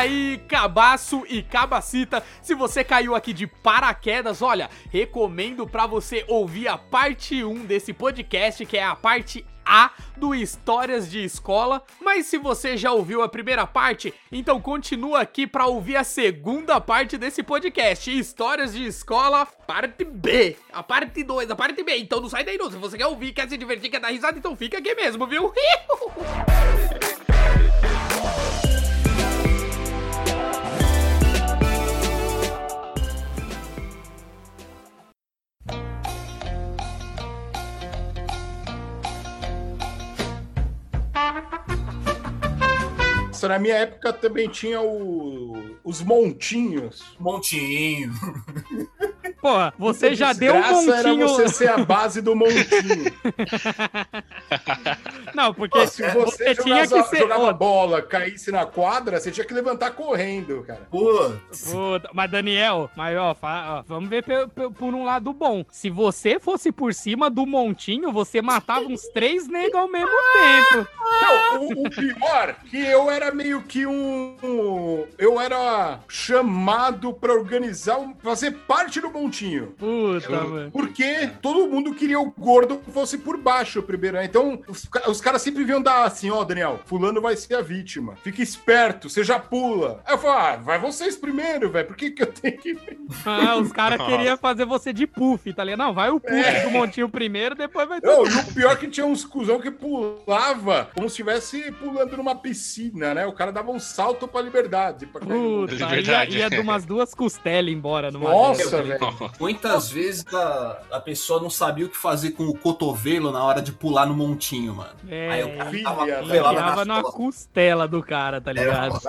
aí, cabaço e cabacita, se você caiu aqui de paraquedas, olha, recomendo para você ouvir a parte 1 desse podcast, que é a parte a do Histórias de Escola, mas se você já ouviu a primeira parte, então continua aqui para ouvir a segunda parte desse podcast, Histórias de Escola, parte B, a parte 2, a parte B. Então não sai daí não, se você quer ouvir, quer se divertir, quer dar risada, então fica aqui mesmo, viu? na minha época também tinha o, os montinhos. Montinho. Pô, você já deu um montinho... era você ser a base do montinho. Não, porque Pô, se você, você tinha que ser... jogava bola, caísse na quadra, você tinha que levantar correndo, cara. Putz. Puta, mas Daniel, mas ó, ó vamos ver por, um lado bom. Se você fosse por cima do montinho, você matava uns três negros ao mesmo tempo. Não, o, o pior, que eu era meio que um... Eu era chamado pra organizar, fazer parte do montinho. Puta, eu, mano. Porque todo mundo queria o gordo fosse por baixo primeiro, né? Então, os, os caras sempre vinham dar assim, ó, oh, Daniel, fulano vai ser a vítima. Fica esperto, você já pula. Aí eu falo, ah, vai vocês primeiro, velho. Por que que eu tenho que... Ah, os caras queriam fazer você de puff, tá ligado? Não, vai o puff é. do montinho primeiro, depois vai... Não, e o pior é que tinha uns cuzão que pulava como se estivesse pulando numa piscina, né? O cara dava um salto pra liberdade. Pra Puta, liberdade. ia, ia de umas duas costelas embora. Numa Nossa, velho. Muitas vezes a, a pessoa não sabia o que fazer com o cotovelo na hora de pular no montinho, mano. É, Aí o cara tava, tava na, na costela do cara, tá ligado?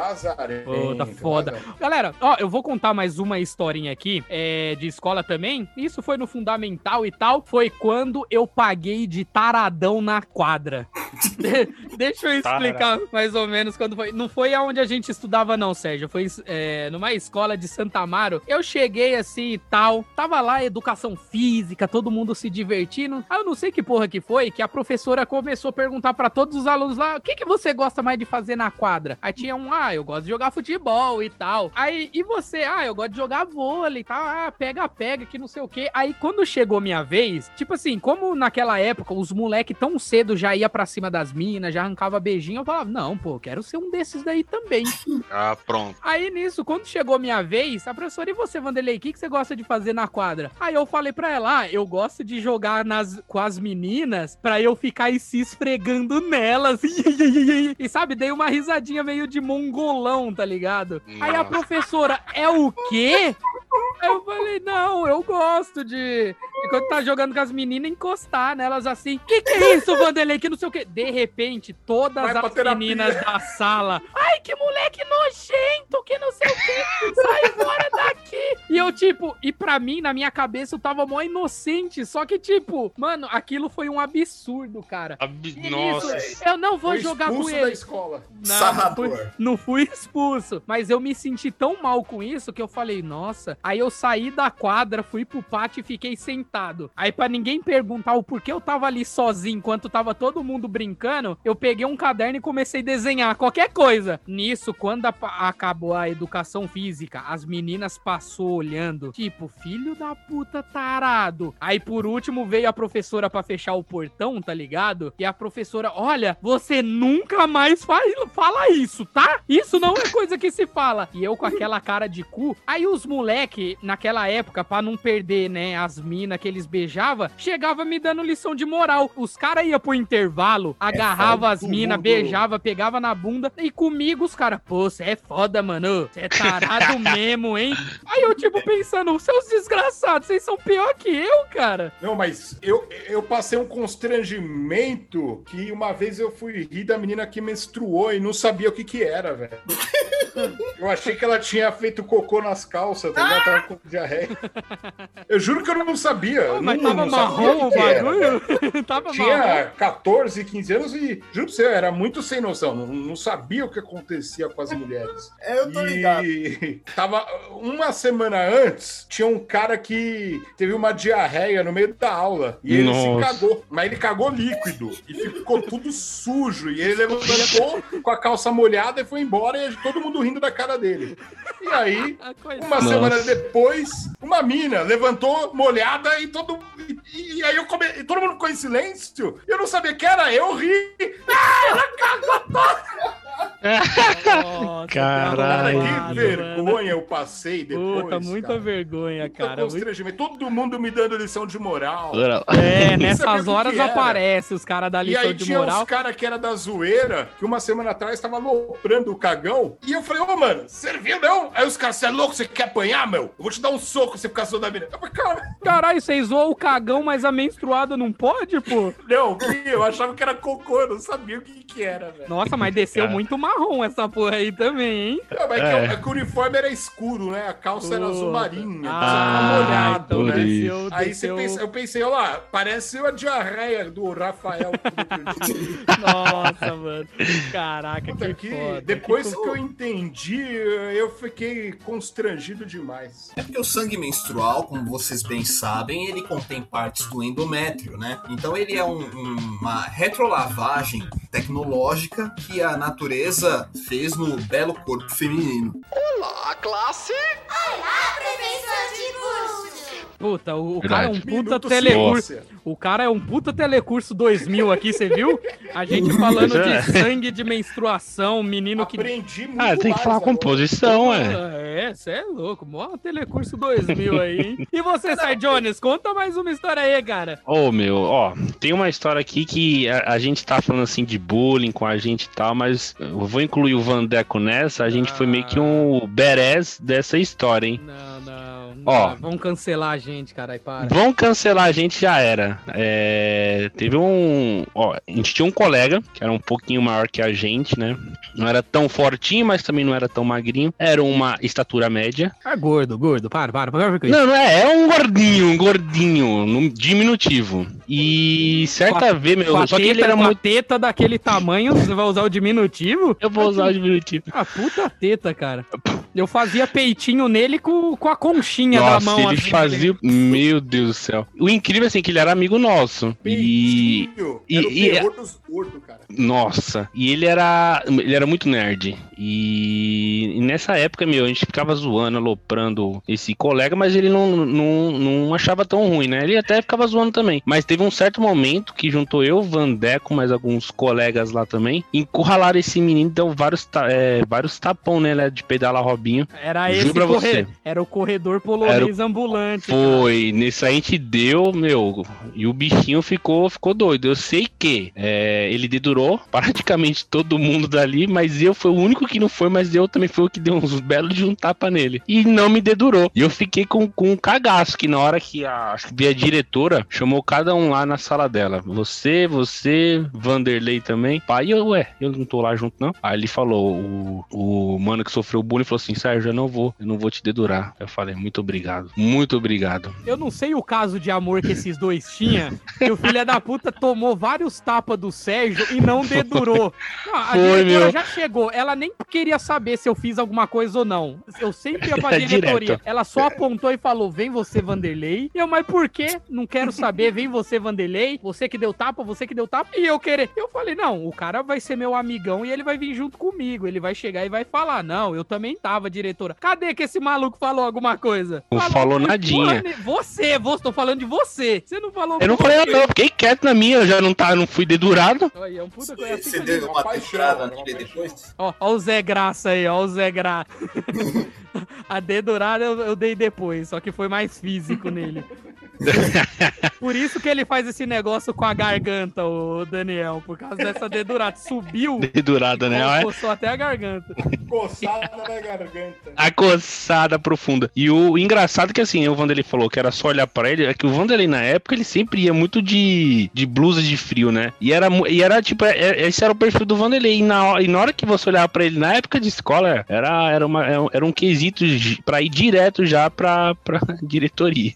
É, Pô, tá foda. Galera, ó, eu vou contar mais uma historinha aqui, é, de escola também. Isso foi no fundamental e tal. Foi quando eu paguei de taradão na quadra. Deixa eu explicar mais ou menos quando foi. Não foi aonde a gente estudava, não, Sérgio. Foi é, numa escola de Santa Amaro. Eu cheguei assim e tal. Tava lá educação física, todo mundo se divertindo. Aí eu não sei que porra que foi, que a professora começou a perguntar para todos os alunos lá: o que, que você gosta mais de fazer na quadra? Aí tinha um, ah, eu gosto de jogar futebol e tal. Aí, e você? Ah, eu gosto de jogar vôlei e tal. Ah, pega, pega, que não sei o quê. Aí quando chegou minha vez, tipo assim, como naquela época os moleque tão cedo já ia pra cima das minas, já arrancava beijinho, eu falava, não, pô, quero ser um desses daí também. Ah, pronto. Aí nisso, quando chegou minha vez, a professora, e você, Vanderlei, o que, que você gosta de fazer na quadra? Aí eu falei pra ela, ah, eu gosto de jogar nas, com as meninas pra eu ficar aí se esfregando nelas. e sabe, dei uma risadinha meio de mongolão, tá ligado? Nossa. Aí a professora, é o quê? Aí eu falei, não, eu gosto de, de quando tá jogando com as meninas, encostar nelas assim. Que que é isso, Vanderlei? Que não sei o quê. De repente, todas Vai as meninas da sala. Ai, que moleque nojento, que não sei o quê. Sai fora daqui. E eu, tipo, e pra mim, na minha cabeça, eu tava mó inocente. Só que, tipo, mano, aquilo foi um absurdo, cara. Ab Nossa. Isso, eu não vou foi jogar com ele. da escola. Não, não fui, não fui expulso. Mas eu me senti tão mal com isso que eu falei, nossa. Aí eu saí da quadra, fui pro pátio e fiquei sentado. Aí para ninguém perguntar o porquê eu tava ali sozinho enquanto tava todo mundo brincando, eu peguei um caderno e comecei a desenhar qualquer coisa. Nisso, quando a, acabou a educação física, as meninas passou olhando, tipo, filho da puta tarado. Aí por último veio a professora para fechar o portão, tá ligado? E a professora, olha, você nunca mais faz, fala isso, tá? Isso não é coisa que se fala. E eu com aquela cara de cu. Aí os moleque naquela época, para não perder, né, as minas que eles beijavam, chegava me dando lição de moral. Os caras iam pro intervalo, é agarrava é as minas, beijava, pegava na bunda, e comigo os caras, pô, você é foda, mano, você é tarado mesmo, hein? Aí eu, tipo, pensando, seus desgraçados, vocês são pior que eu, cara. Não, mas eu, eu passei um constrangimento que uma vez eu fui rir da menina que menstruou e não sabia o que que era, velho. Eu achei que ela tinha feito cocô nas calças, tá ligado? Tava com diarreia. Eu juro que eu não sabia. Oh, mas não, tava não marrom o bagulho? tava tinha marrom. 14, 15 anos e, juro pra você, eu era muito sem noção. Não, não, sabia o que acontecia com as mulheres. É, eu tô ligado. E tava uma semana antes, tinha um cara que teve uma diarreia no meio da aula. E ele Nossa. se cagou. Mas ele cagou líquido. E ficou tudo sujo. E ele levantou com a calça molhada e foi embora. E todo mundo mundo rindo da cara dele. E aí, Ah, uma Nossa. semana depois, uma mina levantou molhada e todo e, e aí eu come, e todo mundo ficou em silêncio. Eu não sabia que era eu ri. Nossa, Caralho. Cara, que mano. vergonha eu passei depois. Puta, muita cara. vergonha, Puta cara. Muito-. Todo mundo me dando lição de moral. É, nessas horas aparece os caras da E lição aí de tinha moral. uns caras que era da zoeira, que uma semana atrás tava aloprando o cagão. E eu falei, ô, mano, serviu não? Aí os caras, você é louco? Você quer apanhar, meu? Eu vou te dar um soco se você ficar zoando a mina. Eu falei, cara, Caralho, vocês zoam o cagão, mas a menstruada não pode, pô? não, eu achava que era cocô, eu não sabia o que que era, velho. Nossa, mas desceu Cara. muito marrom essa porra aí também, hein? Não, mas é. É. Que, é que o uniforme era escuro, né? A calça era azul marinha. Ah, molhado, então né? desceu, Aí você pensa, eu pensei, olha lá, parece a diarreia do Rafael. Nossa, mano. Caraca, Puta, que que foda. depois que que eu entendi, eu fiquei constrangido demais. É porque o sangue menstrual, como vocês bem sabem, ele contém partes do endométrio, né? Então ele é um- um- uma retrolavagem tecnológica que a natureza fez no belo corpo feminino. Puta, o, o Verdade. cara é um puta telecurso. O cara é um puta telecurso 2000 aqui, você viu? A gente falando de sangue de menstruação, menino que. Aprendi muito Ah, tem que mais falar composição, é. É, você é louco. Mó telecurso 2000 aí, hein? E você, Sir Jones, conta mais uma história aí, cara. Ô, meu, ó, tem uma história aqui que a, a gente tá falando assim de bullying com a gente e tal, mas eu vou incluir o Vandeco nessa, a gente foi meio que um badass dessa história, hein? Não, não. Ó. Vão cancelar a gente, caralho, para. Vão cancelar a gente, já era. É, teve um. Ó, a gente tinha um colega que era um pouquinho maior que a gente, né? Não era tão fortinho, mas também não era tão magrinho. Era uma estatura média. Ah, gordo, gordo, para, para, para com isso. Não, não é, é um gordinho, um gordinho, num diminutivo. E certa vez, meu, a, só que ele era a muito. teta daquele tamanho, você vai usar o diminutivo? Eu vou usar o diminutivo. Ah, puta teta, cara. Eu fazia peitinho nele com, com a conchinha da Nossa, mão. ele assim, fazia. Meu Deus do céu. O incrível, assim, é que ele era amigo nosso. E. Peitinho. e- Era o e- dos gordos, cara. Nossa, e ele era. Ele era muito nerd. E, e nessa época, meu, a gente ficava zoando, aloprando esse colega, mas ele não, não, não achava tão ruim, né? Ele até ficava zoando também. Mas teve um certo momento que juntou eu, Vandeco, mais alguns colegas lá também, encurralaram esse menino, deu vários, é, vários tapão nele de pedala Robinho. Era esse. Era o corredor polonês ambulante. cara. Foi, nesse aí a gente deu, meu, e o bichinho ficou, ficou doido. Eu sei que é, ele dedurou praticamente todo mundo dali, mas eu fui o único que não foi, mas eu também fui o que deu uns belos de um tapa nele. E não me dedurou. E eu fiquei com, com um cagaço, que na hora que a, acho que a diretora, chamou cada um lá na sala dela. Você, você, Vanderlei também. Pai, eu, ué, eu não tô lá junto, não. Aí ele falou, o, o mano que sofreu bullying falou assim, Sérgio, eu não vou, eu não vou te dedurar. Eu falei, muito obrigado, muito obrigado. Eu não sei o caso de amor que esses dois tinham, que o filho da puta tomou vários tapas do Sérgio e não dedurou. Não, a Foi, diretora meu. já chegou, ela nem queria saber se eu fiz alguma coisa ou não. Eu sempre ia pra É diretoria. direto. Ela só apontou e falou: vem você, Vanderlei. E eu, mas por quê? Não quero saber, vem você, Vanderlei. Você que deu tapa, você que deu tapa. E eu querer. Eu falei: não, o cara vai ser meu amigão e ele vai vir junto comigo. Ele vai chegar e vai falar: não, eu também tava, diretora. Cadê que esse maluco falou alguma coisa? Não falou porra nadinha. Você, você, tô falando de você. Você não falou Eu não falei nada, não, fiquei quieto na minha, eu já não, tá, não fui dedurado. Aí, é um puta coisa Você eu deu uma uma nele depois? Ó, ó o Zé Graça aí, ó o Zé Graça. A dedurada eu, eu dei depois, só que foi mais físico nele. Por isso que ele faz esse negócio com a garganta, o Daniel, por causa dessa dedurada. Subiu, Dedurada, né? Coçou até a garganta. Coçada na garganta. A coçada profunda. E o engraçado é que assim, o Vanderlei falou que era só olhar pra ele, é que o Vanderlei na época ele sempre ia muito de, de blusa de frio, né? E era, e era tipo, é- é- esse era o perfil do Vanderlei. E na, hora- e na hora que você olhava pra ele na época de escola, era, era, uma, era um quesito pra ir direto já pra, pra diretoria.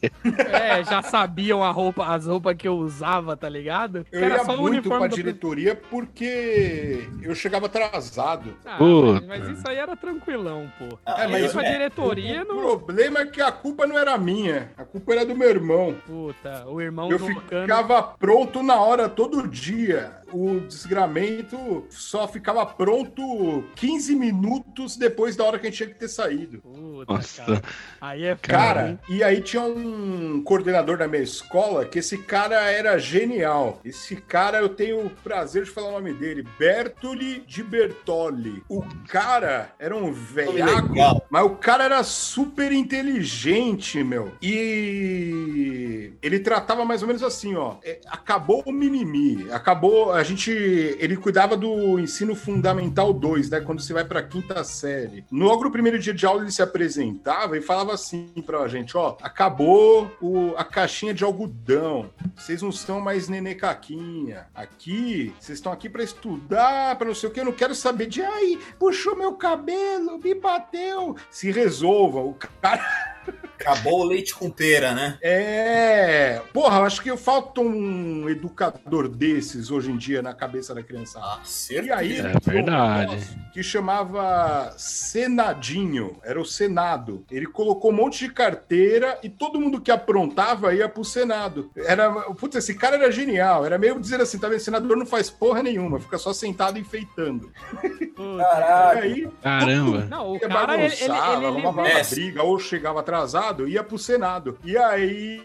É, já sabiam a roupa, as roupas que eu usava, tá ligado? Eu Era ia só muito pra do- diretoria porque eu chegava atrasado. Ah, mas, mas isso aí era tranquilão, pô. Ah, É, mas Isso a é, diretoria o não. problema é que a culpa não era minha, a culpa era do meu irmão. Puta, o irmão Eu do Cano. ficava pronto na hora todo dia. o desgramento só ficava pronto 15 minutos depois da hora que a gente tinha que ter saído. Puta, Nossa. cara. Aí é foda, Cara, hein? e aí tinha um coordenador da minha escola que esse cara era genial. Esse cara, eu tenho o prazer de falar o nome dele, Bertoli de Bertoli. O cara era um velhaco, Legal. mas o cara era super inteligente, meu. E ele tratava mais ou menos assim, ó. é, Acabou o mimimi, acabou, a gente, ele cuidava do ensino fundamental 2, né, quando você vai pra quinta série. No logo no primeiro dia de aula ele se apresentava e falava assim pra gente, ó, acabou o, a caixinha de algodão. Vocês não são mais nenê caquinha. Aqui, vocês estão aqui pra estudar, pra não sei o que, eu não quero saber de ai, puxou meu cabelo, me bateu. Se resolva. O cara Acabou o leite com pera, né? é. Porra, acho que falta um educador desses hoje em dia na cabeça da criançada. Ah, E certeza. aí, É um verdade. negócio que chamava Senadinho, era o Senado. Ele colocou um monte de carteira e todo mundo que aprontava ia pro Senado. Era, putz, esse cara era genial, era meio dizer assim, tá vendo, senador não faz porra nenhuma, fica só sentado enfeitando. E Caralho. aí, Caramba. Não, o cara, ele, ele, bagunçava, ele, ele briga, ou chegava atrasado, ia pro Senado. E aí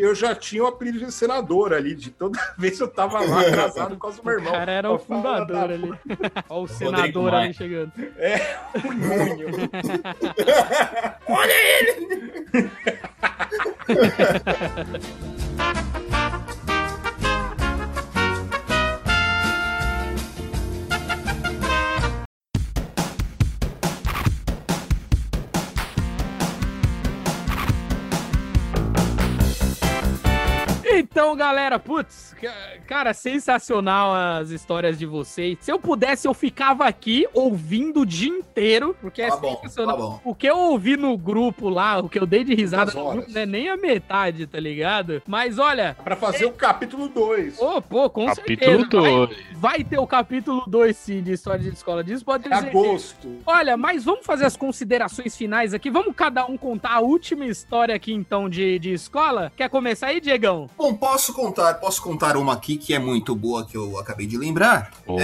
eu já tinha o apelido de senador ali, de toda vez eu tava lá atrasado por causa do meu O irmão. cara era o fundador "Tá, ali. Olha o Rodrigo senador ali chegando. Munho. Então, galera, putz, ca- cara, sensacional as histórias de vocês. Se eu pudesse, eu ficava aqui ouvindo o dia inteiro, porque é Tá bom, sensacional. tá. O que eu ouvi no grupo lá, o que eu dei de risada no grupo, não é nem a metade, tá ligado? Mas olha, Pra fazer o capítulo 2. Ô, pô, com Capítulo certeza. Vai, 2. vai ter o capítulo 2, sim, de história de escola. Disso pode ter É agosto. Olha, mas vamos fazer as considerações finais aqui. Vamos cada um contar a última história aqui, então, de, de escola. Quer começar aí, Diegão? Bom, posso contar, posso contar uma aqui que é muito boa que eu acabei de lembrar. Boa.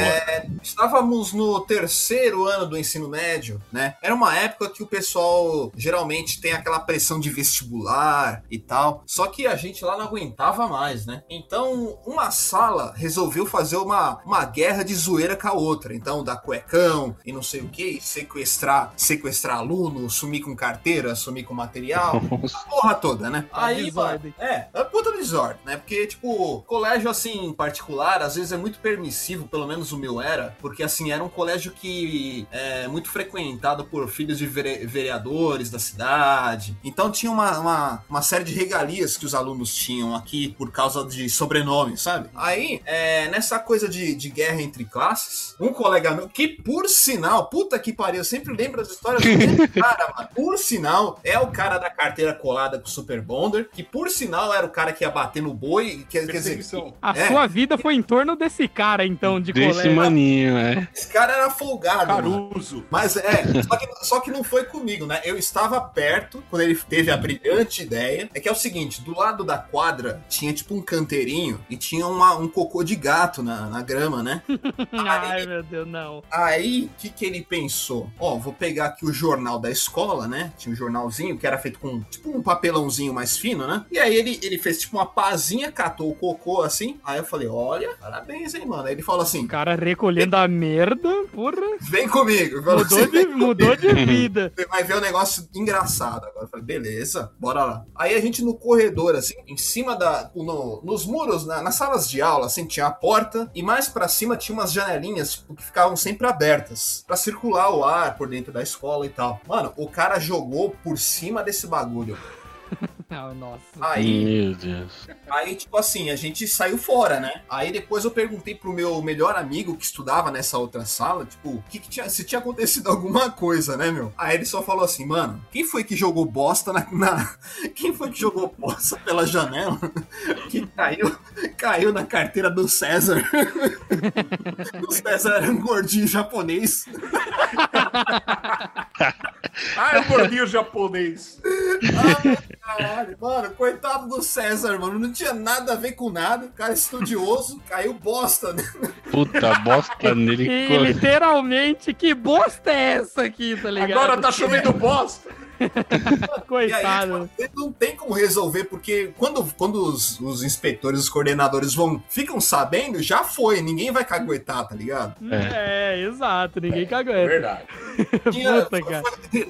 Estávamos no terceiro ano do ensino médio, né? Era uma época que o pessoal geralmente tem aquela pressão de vestibular e tal. Só que a gente lá não aguentava mais, né? Então, uma sala resolveu fazer uma, uma guerra de zoeira com a outra. Então, dar cuecão e não sei o que, sequestrar, sequestrar aluno, sumir com carteira, sumir com material. a porra toda, né? A Aí, vai- é, é puta desordem, né? Porque, tipo, colégio, assim, particular, às vezes é muito permissivo, pelo menos o meu era, porque, assim, era um colégio que é muito frequentado por filhos de vere- vereadores da cidade. Então tinha uma, uma, uma série de regalias que os alunos tinham aqui por causa de sobrenome, sabe? Aí, é, nessa coisa de, de guerra entre classes, um colega meu, que por sinal, puta que pariu, eu sempre lembro das histórias desse cara, mano. Por sinal, é o cara da carteira colada com o Super Bonder, que por sinal era o cara que ia bater no boi, quer, quer dizer. A É. sua vida foi em torno desse cara, então, de Desse colégio. maninho, é. esse cara era folgado, mano. Caruso. Mas é, só que, só que não foi comigo, né? Eu estava perto quando ele teve a brilhante ideia. É que é o seguinte: do lado da quadra tinha tipo um canteirinho e tinha uma- um cocô de gato na, na grama, né? Ai, meu Deus, não. Aí, o que, que ele pensou? Ó, vou pegar aqui o jornal da escola, né? Tinha um jornalzinho que era feito com tipo um papelãozinho mais fino, né? E aí ele, ele fez tipo uma pazinha, catou o cocô assim. Aí eu falei: olha, parabéns, hein, mano. Aí ele falou O assim: cara recolhendo a merda, porra. vem comigo. Mudou assim, de, mudou de vida. Você vai ver um negócio engraçado agora. Eu falei, beleza, bora lá. Aí a gente no corredor, assim, em cima da. no- nos muros, na- nas salas de aula, assim, tinha a porta e mais pra cima tinha umas janelinhas tipo, que ficavam sempre abertas pra circular o ar por dentro da escola e tal. Mano, o cara jogou por cima desse bagulho. Ah, nossa. Aí, Meu Deus. Aí, tipo assim, a gente saiu fora, né? Aí depois eu perguntei pro meu melhor amigo que estudava nessa outra sala, tipo, o que, que tinha, se tinha acontecido alguma coisa, né, meu? Aí ele só falou assim, mano, quem foi que jogou bosta na. na- quem foi que jogou bosta pela janela que caiu, caiu na carteira do César? o César era um gordinho japonês. Ah, o gordinho japonês. Caralho, mano, coitado do César, mano. Não tinha nada a ver com nada. Cara estudioso, caiu bosta, né? Puta bosta nele. E literalmente, que bosta é essa aqui, tá ligado? Agora tá chovendo bosta. E aí, Coitado. tipo, não tem como resolver, porque quando, quando os, os inspetores, os coordenadores vão, ficam sabendo, já foi. Ninguém vai caguetar, tá ligado? É, exato, ninguém É cagueta. verdade. Tinha- Puta,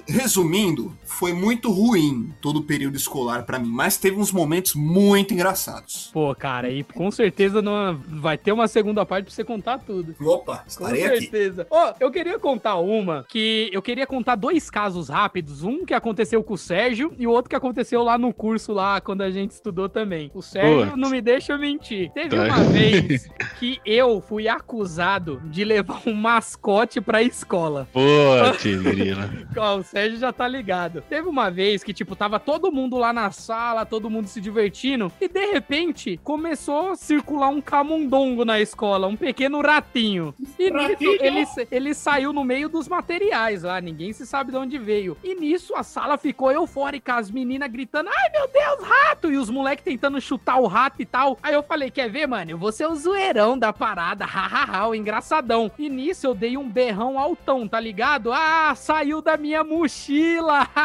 Resumindo, foi muito ruim todo o período escolar pra mim, mas teve uns momentos muito engraçados. Pô, cara, e com certeza não vai ter uma segunda parte pra você contar tudo. Opa, Com estarei aqui. certeza. Ó, eu queria contar uma que eu queria contar dois casos rápidos. Um que aconteceu com o Sérgio e o outro que aconteceu lá no curso lá quando a gente estudou também. O Sérgio Putz. não me deixa mentir. Teve Tá. uma vez que eu fui acusado de levar um mascote pra escola. Putz, grila. Ó, o Sérgio já tá ligado. Teve uma vez que, tipo, tava todo mundo lá na sala, todo mundo se divertindo, e de repente começou a circular um camundongo na escola, um pequeno ratinho. E nisso Ratinho? ele, ele saiu no meio dos materiais lá, ninguém se sabe de onde veio. E nisso a sala ficou eufórica, as meninas gritando: ai meu Deus, rato! E os moleques tentando chutar o rato e tal. Aí eu falei: quer ver, mano? Eu vou ser o zoeirão da parada, hahaha, o engraçadão. E nisso eu dei um berrão altão, tá ligado? Ah, saiu da minha mochila!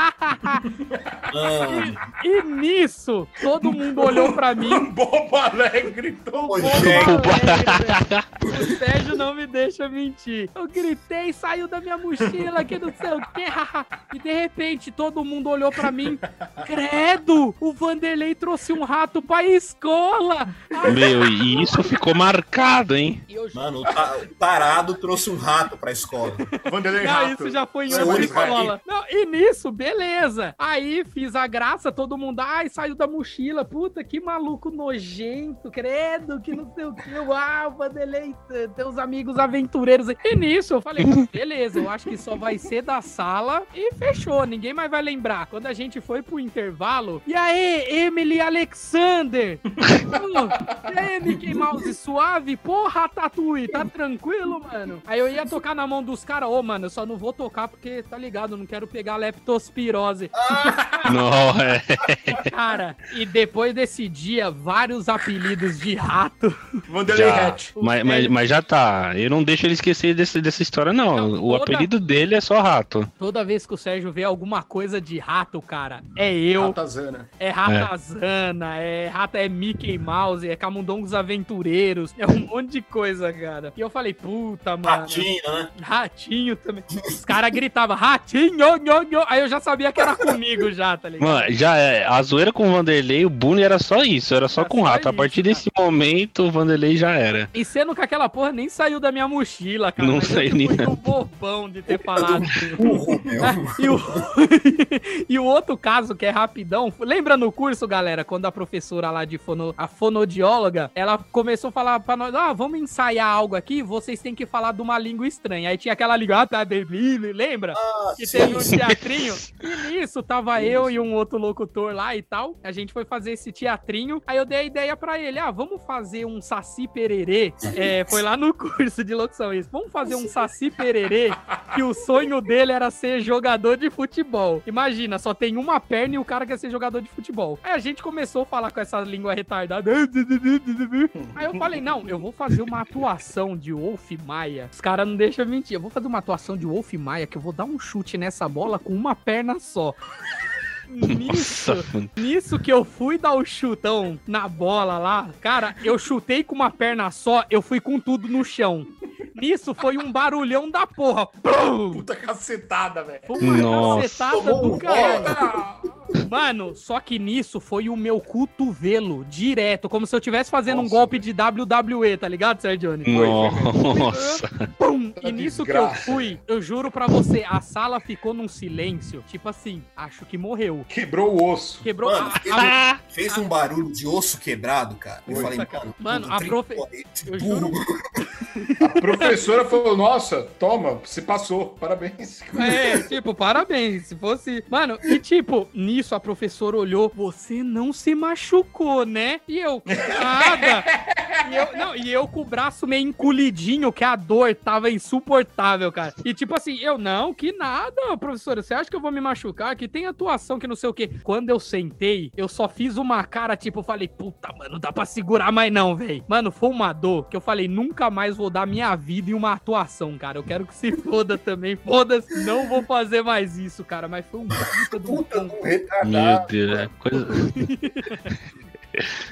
Mano, e nisso, todo mundo olhou pra mim. Um bobo alegre gritou. Bobo alegre. O Sérgio não me deixa mentir. Eu gritei, saiu da minha mochila, que não sei o quê. e de repente todo mundo olhou pra mim. Credo, o Vanderlei trouxe um rato pra escola. Meu, e isso ficou marcado, hein? Mano, o ta- o tarado trouxe um rato pra escola. Vanderlei Não, Rato. isso já foi em outra escola. Não, e nisso, beleza. Aí fiz a graça, todo mundo, ai, saiu da mochila. Puta, que maluco nojento, credo, que não sei o que. Uau, Vanderlei, t- teus amigos aventureiros. E nisso eu falei, beleza, eu acho que só vai ser da sala e fechou, ninguém mais vai lembrar. Quando a gente foi pro intervalo, e aí, Emily Alexander? Pô, e aí, Mickey Mouse, suave? Porra, Tatui, tá tranquilo, mano? Aí eu ia tocar na mão dos caras, ô, mano, eu só não vou tocar porque, tá ligado, não quero pegar leptospirose. Não, é. Cara, e depois desse dia, vários apelidos de rato. Vanderlei. O Mas, mas, mas já tá. Eu não deixo ele esquecer desse, dessa história, não. Não, o toda- apelido dele é só rato. Toda vez que o Sérgio vê alguma coisa de rato, cara, é eu, Ratazana. é Ratazana, é rata, é Mickey Mouse, é Camundongos Aventureiros, é um monte de coisa, cara. E eu falei, puta, mano. Ratinho, né? Ratinho também. Os caras gritavam, ratinho, nho, nho. aí eu já sabia que era comigo já, tá ligado? Mano, já é. A zoeira com o Vanderlei, o Boone era só isso, era só Era com só rato. A isso, partir cara. desse momento, o Vanderlei já era. E sendo que aquela porra nem saiu da minha mochila, cara. Não eu saiu nem fui um bobão de ter falado. Burro, meu. E o... e o outro caso que é rapidão, lembra no curso, galera, quando a professora lá de fono, a fonodióloga, ela começou a falar pra nós, ah, vamos ensaiar algo aqui, vocês têm que falar de uma língua estranha. Aí tinha aquela língua, ah, tá, lembra? Ah, que sim, teve um teatrinho. E nisso tava eu e um outro locutor lá e tal. A gente foi fazer esse teatrinho. Aí eu dei a ideia pra ele: ah, vamos fazer um saci pererê. É, foi lá no curso de locução isso. Vamos fazer um saci pererê que o sonho dele era ser jogador de futebol. Imagina, só tem uma perna e o cara quer ser jogador de futebol. Aí a gente começou a falar com essa língua retardada. Aí eu falei, não, eu vou fazer uma atuação de Wolf Maia. Os caras não deixam mentir. Eu vou fazer uma atuação de Wolf Maia que eu vou dar um chute nessa bola com uma perna só. Nisso, Nossa, nisso que eu fui dar o chutão na bola lá, cara, eu chutei com uma perna só, eu fui com tudo no chão. Nisso foi um barulhão da porra. Puta cacetada, velho. Uma Nossa. cacetada Tomou do um caralho. Mano, só que nisso foi o meu cotovelo direto, como se eu estivesse fazendo um Nossa, golpe de WWE, tá ligado, Sérgio? Nossa. Pum! Tá E nisso que eu fui, eu juro pra você, a sala ficou num silêncio, tipo assim, acho que morreu. Quebrou o osso. Quebrou Mano, a- fez, a- um barulho de osso quebrado, cara. Eu Foi. falei, mano, Mano, a profe- burro. A professora falou: Nossa, toma, se passou, parabéns. É, tipo, parabéns. Se fosse. Mano, e tipo, nisso a professora olhou, você não se machucou, né? E eu, nada. E eu, não, e eu com o braço meio encolhidinho, que a dor tava insuportável, cara. E tipo assim, eu não, que nada, professora. Você acha que eu vou me machucar? Que tem atuação que não sei o quê. Quando eu sentei, eu só fiz uma cara, tipo, eu falei, puta, mano, não dá pra segurar mais não, velho. Mano, foi uma dor que eu falei, nunca mais vou dar minha vida em uma atuação, cara. Eu quero que se foda também. Foda-se, não vou fazer mais isso, cara. Mas foi um puta do Puta do Meu retardado. Deus, é coisa.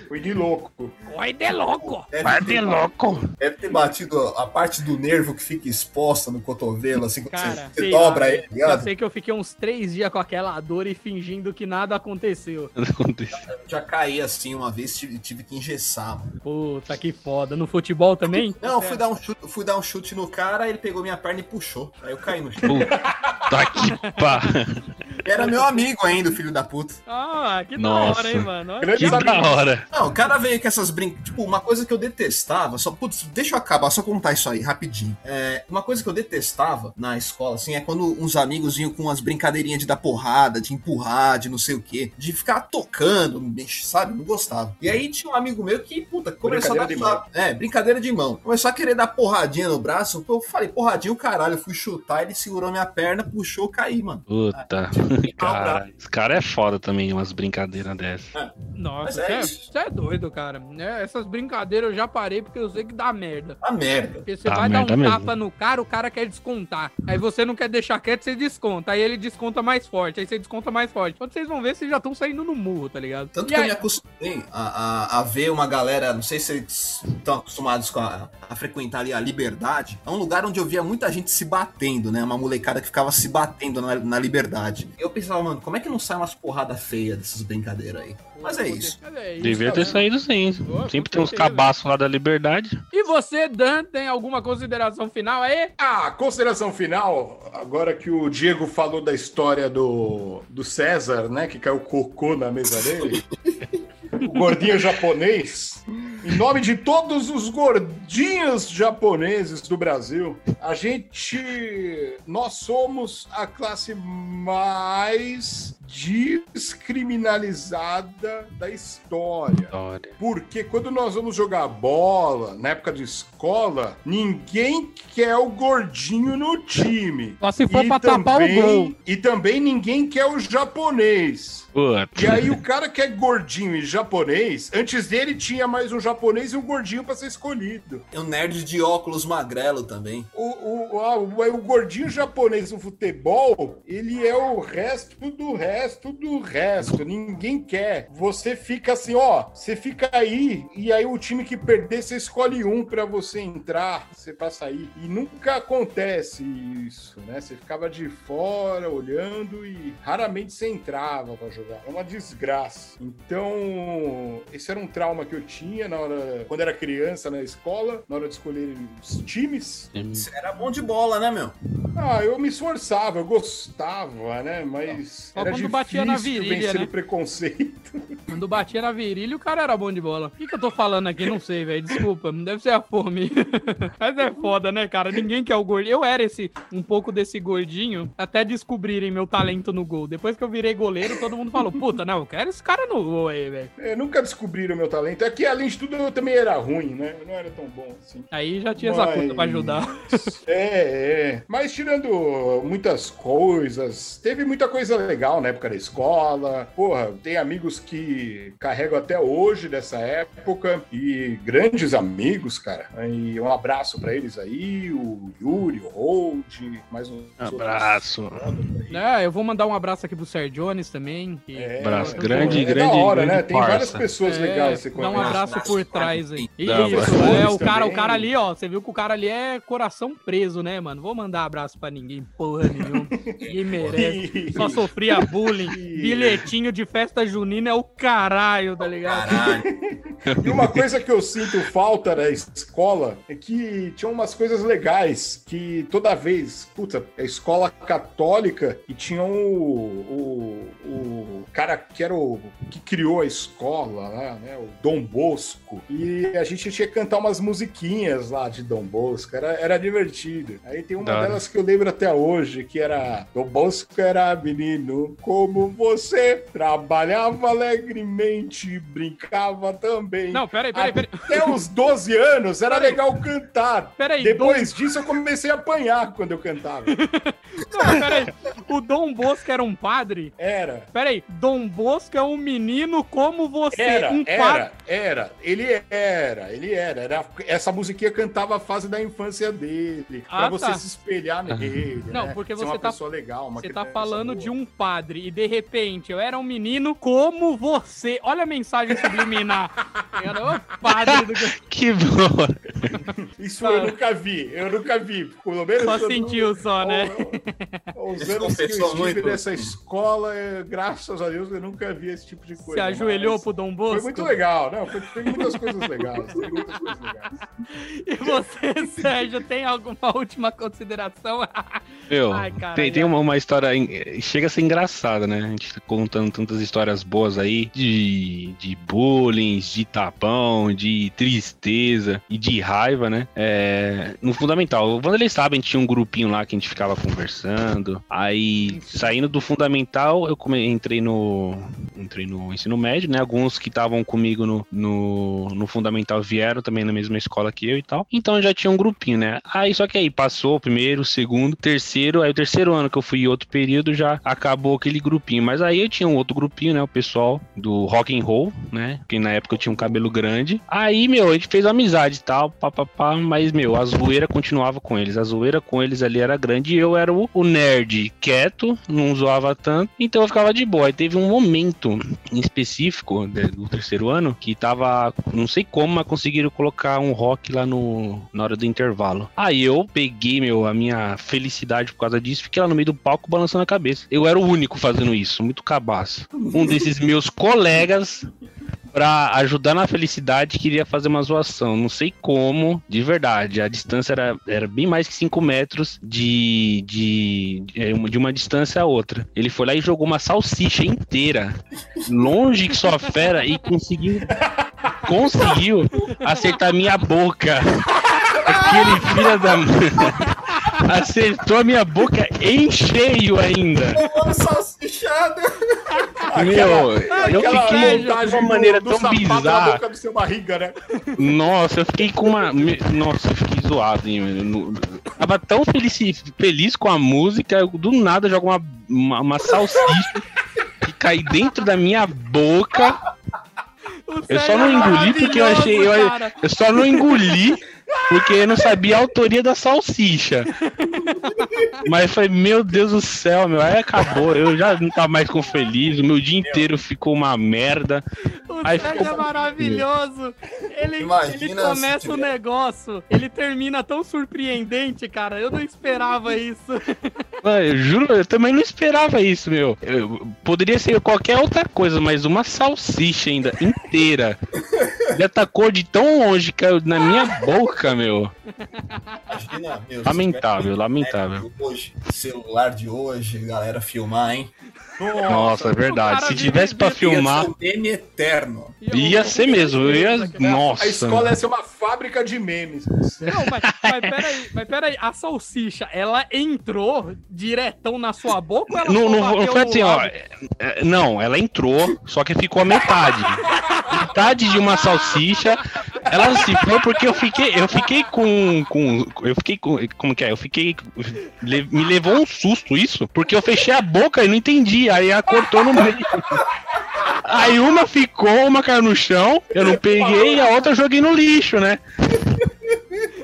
Fui de louco. Oi de louco. Vai de louco! deve ter batido a parte do nervo que fica exposta no cotovelo, assim, quando Cara, você, você sei dobra lá, ele, tá ligado? sei que eu fiquei uns três dias com aquela dor e fingindo que nada aconteceu. Aconteceu. Já caí assim uma vez, tive, tive que engessar, mano. Puta que foda. No futebol também? Não, eu fui dar, um chute, fui dar um chute no cara, ele pegou minha perna e puxou. Aí eu caí no chão. Puta que pá! Era meu amigo ainda, o filho da puta. Ah, que Nossa. da hora, hein, mano? Grande Que da hora! Não, o cara veio com essas brincadeiras. Tipo, uma coisa que eu detestava, só. Putz, deixa eu acabar, só contar isso aí, rapidinho. É, uma coisa que eu detestava na escola, assim, é quando uns amigos vinham com umas brincadeirinhas de dar porrada, de empurrar, de não sei o quê, de ficar tocando, bicho, sabe? Não gostava. E aí tinha um amigo meu que, puta, começou a dar. É, brincadeira de mão. Começou a querer dar porradinha no braço. Eu falei, porradinha o caralho. Eu fui chutar, ele segurou minha perna, puxou, eu caí, mano. Puta. Cara, esse cara é foda também, umas brincadeiras dessas. Nossa, Mas você é é, é doido, cara. É, essas brincadeiras eu já parei porque eu sei que dá merda. A merda. Porque você Dá vai dar um mesmo. tapa no cara, o cara quer descontar. Aí você não quer deixar quieto, você desconta. Aí ele desconta mais forte. Aí você desconta mais forte. Quando vocês vão ver, vocês já estão saindo no murro, tá ligado? Tanto E que eu aí- me acostumei a, a, a ver uma galera, não sei se vocês estão acostumados com a, a frequentar ali a Liberdade. É um lugar onde eu via muita gente se batendo, né? Uma molecada que ficava se batendo na, na Liberdade. Eu pensava, mano, como é que não sai umas porrada feia dessas brincadeiras aí? Mas é isso. É isso, Devia ter saído sim. Sempre tem uns cabaços lá da liberdade. E você, Dan, tem alguma consideração final aí? Ah, consideração final, agora que o Diego falou da história do, do César, né? Que caiu cocô na mesa dele. o gordinho japonês. Em nome de todos os gordinhos japoneses do Brasil, a gente. Nós somos a classe mais descriminalizada da história. Olha. Porque quando nós vamos jogar bola, na época de escola, ninguém quer o gordinho no time. Só se for E pra tapar o também- gol. E também ninguém quer o japonês. Puta. E aí o cara que é gordinho e japonês, antes dele tinha mais um japonês e um gordinho pra ser escolhido. Tem um nerd de óculos magrelo também. O, o, ah, o, o gordinho japonês no futebol, ele é o resto do resto do resto. Ninguém quer. Você fica assim, ó, você fica aí e aí o time que perder, você escolhe um pra você entrar, você pra sair. E nunca acontece isso, né? Você ficava de fora olhando e raramente você entrava pra jogar. É uma desgraça. Então, esse era um trauma que eu tinha na hora, quando era criança na escola, na hora de escolher os times. Você era bom de bola, né, meu? Ah, eu me esforçava, eu gostava, né? Mas era quando batia na virilha, né? o preconceito. Quando batia na virilha, o cara era bom de bola. O que, que eu tô falando aqui? Não sei, velho. Desculpa, deve ser a fome. Mas é foda, né, cara? Ninguém quer o gordinho. Eu era esse, um pouco desse gordinho, até descobrirem meu talento no gol. Depois que eu virei goleiro, todo mundo falou, puta, não, eu quero esse cara no gol aí, velho. É, nunca descobriram meu talento. É que, além de tudo, eu também era ruim, né? Eu não era tão bom assim. Aí já tinha essa Mas- conta pra ajudar. É, é. Mas tirando muitas coisas, teve muita coisa legal na época da escola. Porra, tem amigos que carrego até hoje dessa época e grandes amigos, cara. E um abraço pra eles aí, o Yuri, o Hold, mais um Abraço. É, eu vou mandar um abraço aqui pro Sérgio Jones também. que- É, Abraço pô, grande, é grande, da hora, grande né? Tem várias parça. pessoas É, legais você dá um abraço por trás aí. Isso, é, o cara, Também. o cara ali, ó, você viu que o cara ali é coração preso, né, mano? Vou mandar abraço pra ninguém, porra nenhuma. Ninguém merece. Só sofria bullying. Bilhetinho de festa junina é o caralho, tá ligado? Caralho. E uma coisa que eu sinto falta da escola é que tinha umas coisas legais que toda vez, puta, a escola católica e tinha o, o, o cara que era o que criou a escola lá, né, o Dom Bosco, e a gente tinha que cantar umas musiquinhas lá de Dom Bosco, era, era divertido. Aí tem uma hora. delas que eu lembro até hoje, que era Dom Bosco era menino como você, trabalhava alegremente, brincava também também. Não, peraí, peraí, peraí. Até os 12 anos era Peraí. legal cantar. Peraí, Depois disso eu comecei a apanhar quando eu cantava. Não, peraí. O Dom Bosco era um padre? Era. Peraí, Dom Bosco é um menino como você. Era, um padre. Era. Ele era, ele era. era. Essa musiquinha cantava a fase da infância dele. Ah, pra você tá. se espelhar nele. Não, né? porque Ser uma você tá- pessoa legal, uma Você tá falando boa. de um padre e de repente eu era um menino como você. Olha a mensagem subliminar. Eu era o padre do. Que bom. Isso eu nunca vi, eu nunca vi. Pelo menos Só eu não- sentiu só, né? Os Isso anos que eu compensou estive muito. nessa escola, eh, graças a Deus, eu nunca vi esse tipo de coisa. Se ajoelhou mas pro Dom Bosco. Foi muito legal, não, foi, tem muitas coisas legais, tem muitas coisas legais. E você, Sérgio, tem alguma última consideração? Meu, Ai, tem, tem uma, uma história. Chega a ser engraçada, né? A gente tá contando tantas histórias boas aí de, de bullying, de tapão, de tristeza e de raiva, né? É, no fundamental, o Vanderlei sabe, a gente tinha um grupinho lá que a gente ficava conversando. Aí, saindo do fundamental, eu come- entrei no. Entrei no ensino médio, né? Alguns que estavam comigo no, no, no fundamental vieram também na mesma escola que eu e tal. Então já tinha um grupinho, né? Aí só que aí passou o primeiro, o segundo, terceiro, aí o terceiro ano que eu fui em outro período já acabou aquele grupinho. Mas aí eu tinha um outro grupinho, né? O pessoal do rock and roll, né? Que na época eu tinha um cabelo grande. Aí, meu, a gente fez amizade e tal, papapá, mas, meu, a zoeira continuava com eles. A zoeira com eles ali era grande e eu era o, o nerd quieto, não zoava tanto, então eu ficava de boa. Aí teve um momento em específico de- do terceiro ano que tava, não sei como, mas conseguiram colocar um rock lá no, na hora do intervalo. Aí eu peguei, meu, a minha felicidade por causa disso, fiquei lá no meio do palco balançando a cabeça. Eu era o único fazendo isso, muito cabaço. Um desses meus colegas Pra ajudar na felicidade, queria fazer uma zoação. Não sei como, de verdade. A distância era, era bem mais que 5 metros de, de, de uma- de uma distância a outra. Ele foi lá e jogou uma salsicha inteira, longe que sua fera, e conseguiu. Conseguiu acertar minha boca. Aquele filho da. Acertou a minha boca em cheio ainda. Salsichada. Meu, eu Aquela fiquei de uma maneira do, tão do bizarra. boca do seu barriga, né? Nossa, eu fiquei com uma. Nossa, eu fiquei zoado, hein, Tava tão feliz, feliz com a música, eu, do nada joga uma, uma, uma salsicha que cai dentro da minha boca. Eu só não é engoli porque eu achei- eu-. Eu só não engoli porque eu não sabia a autoria da salsicha. Mas foi, meu Deus do céu, meu. Aí acabou. Eu já não tava mais com feliz. O meu dia inteiro ficou uma merda. O Aí Sérgio ficou- é maravilhoso. Ele, ele começa o tiver- negócio, ele termina tão surpreendente, cara. Eu não esperava isso. Mano, eu juro, eu também não esperava isso, meu. Eu- poderia ser qualquer outra coisa, mas uma salsicha ainda inteira. Ele atacou de tão longe, caiu na minha boca, meu. Imagina, meu. Lamentável, lamentável. Hoje, celular de hoje, galera, filmar, hein? Nossa, é verdade. Se tivesse pra desse- filmar, Ia ser um meme eterno. Ia ser mesmo. Eu ia... Não, Nossa. A escola ia ser uma fábrica de memes. mas, mas peraí, mas peraí, a salsicha, ela entrou diretão na sua boca ou ela Não, não, não foi assim, ó. é, Não, ela entrou, só que ficou a metade. metade de uma salsicha. Ela se foi porque eu fiquei, eu fiquei com, com, eu fiquei com, como que é? Eu fiquei, me levou um susto isso, porque eu fechei a boca e não entendi, aí ela cortou no meio. Aí uma ficou, uma caiu no chão, eu não peguei e a outra eu joguei no lixo, né?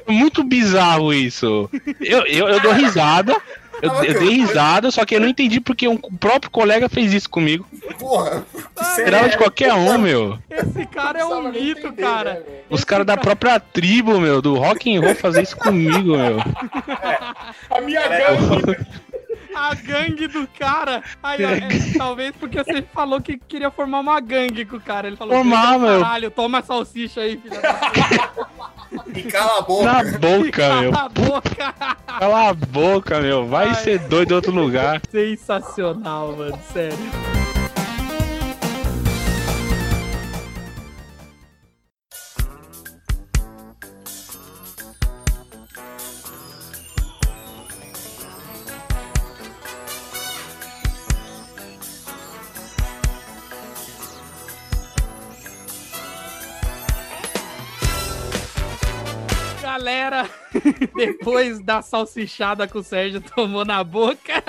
Muito bizarro isso. Eu, eu, eu dou risada. Eu, eu dei risada, só que eu não entendi porque um próprio colega fez isso comigo. Porra, Esperava de qualquer um, meu. Esse cara é um mito, entender, cara. né? Os caras da cara- própria tribo, meu, do rock and roll fazer isso comigo, meu. A minha É, gangue. A gangue do cara. Aí, ó, é, talvez porque você falou que queria formar uma gangue com o cara. Ele falou: Formar, meu. Caralho, toma a salsicha aí, filha da puta. E cala a boca. Na boca, meu. Cala a boca. Cala a boca, meu. Vai Ai. ser doido em outro lugar. Sensacional, mano, sério. depois da salsichada que o Sérgio tomou na boca,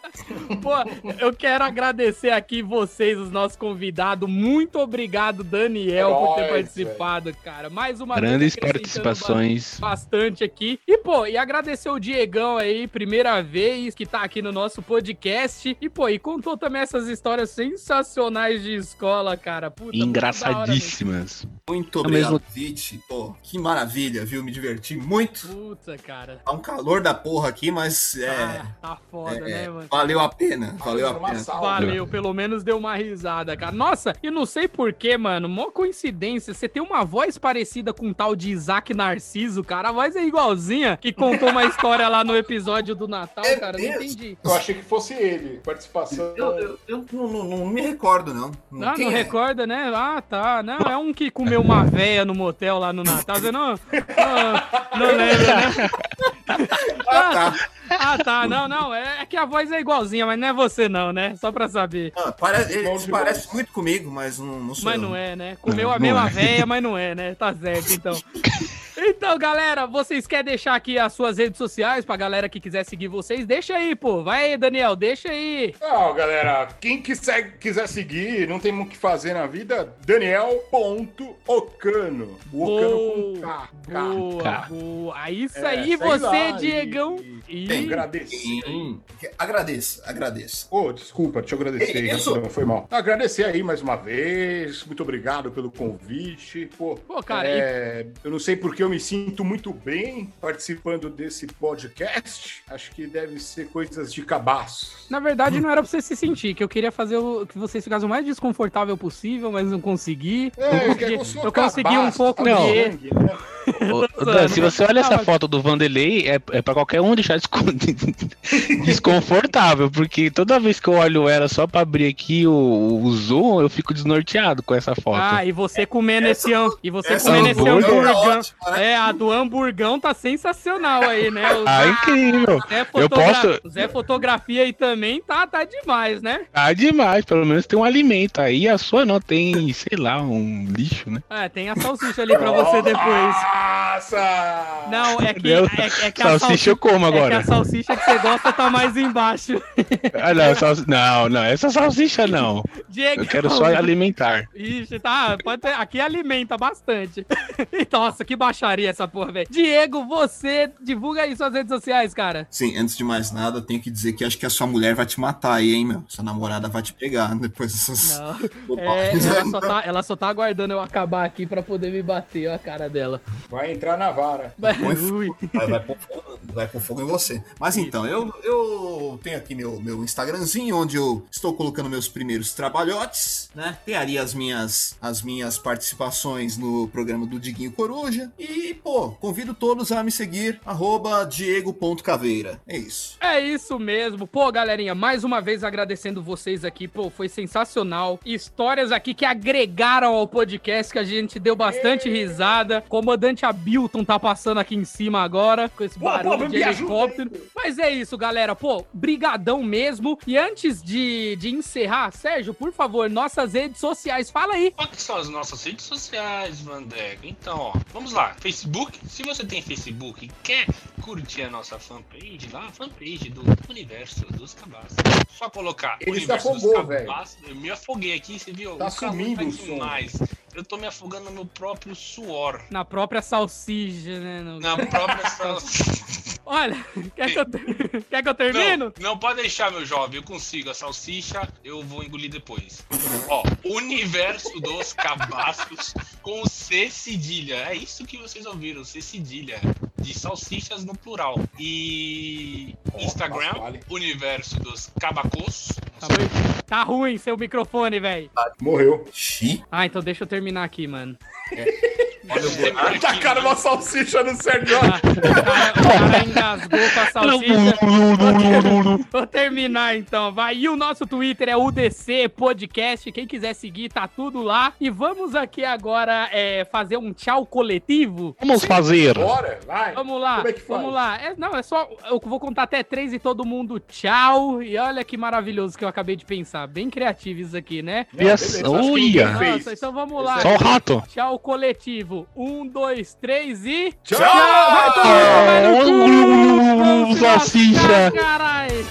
pô, eu quero agradecer aqui vocês, os nossos convidados. Muito obrigado, Daniel, por ter participado, cara. Mais uma Grandes participações. bastante aqui. E, pô, e agradecer o Diegão aí, primeira vez que tá aqui no nosso podcast. E, pô, e contou também essas histórias sensacionais de escola, cara. Puta. Engraçadíssimas. Muito É obrigado, mesmo. Vite. Pô, que maravilha, viu? Me diverti muito. Puta, cara. Tá um calor da porra aqui, mas é. Ah, tá foda, é, né, mano? valeu a pena. Valeu a pena. Valeu, pelo menos deu uma risada, cara. Nossa, e não sei porquê, mano. Mó coincidência. Você tem uma voz parecida com um tal de Isaac Narciso, cara. A voz é igualzinha. Que contou uma história lá no episódio do Natal, É cara. Não mesmo? entendi. Eu achei que fosse ele. Participação. Eu, eu, eu não, não- não me recordo, não. Ah, Quem não é? recorda, né? Ah, tá. Não, é um que comeu uma véia no motel lá no Natal. Você não, não, não lembra, né? Ah, tá. Ah, tá. Não, não. É, é que a voz é igualzinha, mas não é você, não, né? Só pra saber. Ah, parece, ele Bom se demais. parece muito comigo, mas não, não sou Mas eu. não é, né? Comeu Não, a mesma é. véia, mas não é, né? Tá certo, então. Então, galera, vocês querem deixar aqui as suas redes sociais pra galera que quiser seguir vocês? Deixa aí, pô. Vai aí, Daniel, deixa aí. Não, galera, quem quiser, quiser seguir, não tem muito o que fazer na vida, Daniel.ocano. O Ocano com K. K. Boa, K. boa. Isso É, aí, você, lá Diegão. E, E... e. Agradeço, agradeço. Ô, desculpa, deixa eu agradecer aí, Ei, foi mal. Agradecer aí mais uma vez, muito obrigado pelo convite. Pô, Pô, cara, é, eu não sei porque eu me sinto muito bem participando desse podcast. Acho que deve ser coisas de cabaço. Na verdade, não era pra você se sentir, que eu queria fazer o, que vocês ficassem o mais desconfortável possível, mas não consegui. É, eu consegui, eu consegui um pouco tá de... sangue, né? Ô, Dan, se você olha essa foto do Vanderlei, é, é pra qualquer um deixar descon- desconfortável, porque toda vez que eu olho ela só pra abrir aqui o, o zoom, eu fico desnorteado com essa foto. Ah, e você comendo esse, ham- e você essa comendo esse hambúrguer é hamburgão. ótima, né? É, a do hamburgão tá sensacional aí, né? O ah, incrível. Zé, Eu posso. o Zé Fotografia aí também tá, tá demais, né? Ah, demais, pelo menos tem um alimento aí. A sua não tem, sei lá, um lixo, né? É, tem a salsicha ali pra você depois. Nossa! Não, é que, é, é que a Salsicha eu como É que agora. a salsicha que você gosta tá mais embaixo. Ah, não, salsi- não, não, essa salsicha não. Diego. Eu quero só alimentar. Ixi, tá. Pode ter, aqui alimenta bastante. Nossa, que baixaria essa porra, velho. Diego, você divulga aí suas redes sociais, cara. Sim, antes de mais nada, eu tenho que dizer que acho que a sua mulher vai te matar aí, hein, meu? Sua namorada vai te pegar depois dessas. Não. É, ela, só tá, ela só tá aguardando eu acabar aqui pra poder me bater, ó a cara dela. Vai entrar na vara. Ui. Vai, vai, pôr fogo, vai pôr fogo em você. Mas então, eu, eu tenho aqui meu, meu Instagramzinho, onde eu estou colocando meus primeiros trabalhotes, né? Tem ali as minhas, as minhas participações no programa do Diguinho Coruja. E, pô, convido todos a me seguir, arroba diego.caveira. É isso. É isso mesmo. Pô, galerinha, mais uma vez agradecendo vocês aqui. Pô, foi sensacional. Histórias aqui que agregaram ao podcast, que a gente deu bastante risada. Comandante Abilton tá passando aqui em cima agora, com esse Pô, barulho pô, de me ajuda helicóptero. Mas é isso, galera. Pô, brigadão mesmo. E antes de, de encerrar, Sérgio, por favor, nossas redes sociais, fala aí. Quais que são as nossas redes sociais, Vandega? Então, ó, vamos lá. Facebook, se você tem Facebook e quer curtir a nossa fanpage lá, a fanpage do Universo dos Cabaços. Só colocar Ele se Universo dos afogou. Cabaços. Eu me afoguei aqui, você viu? Tá O sumindo tá o som. Eu tô me afogando no meu próprio suor. Na própria salsicha, né? No- Na própria sal- Olha, quer que eu, ter- quer que eu termino? Não, não pode deixar, meu jovem. Eu consigo. A salsicha eu vou engolir depois. Ó, Universo dos Cabaços com C cedilha. É isso que vocês ouviram, C cedilha. De salsichas no plural. E Instagram. Universo dos Cabacos. Tá, ruim. tá ruim seu microfone, velho. Morreu. Xi. Ah, então deixa eu terminar aqui, mano. Olha Tacaram uma salsicha no Sérgio. O cara engasgou com a salsicha. Vou terminar então, vai. E o nosso Twitter é UDC Podcast. Quem quiser seguir, tá tudo lá. E vamos aqui agora é, fazer um tchau coletivo. Vamos Sim, fazer. Bora, vai. Vamos lá, é vamos lá. É, não, é só. Eu vou contar até três e todo mundo tchau. E olha que maravilhoso que eu acabei de pensar. Bem criativo isso aqui, né? Uia. Nossa, então vamos lá. Só o rato. Tchau coletivo. 5, 1, 2, 3 e. Tchau! Vai tomar, vai no cu! Caralho!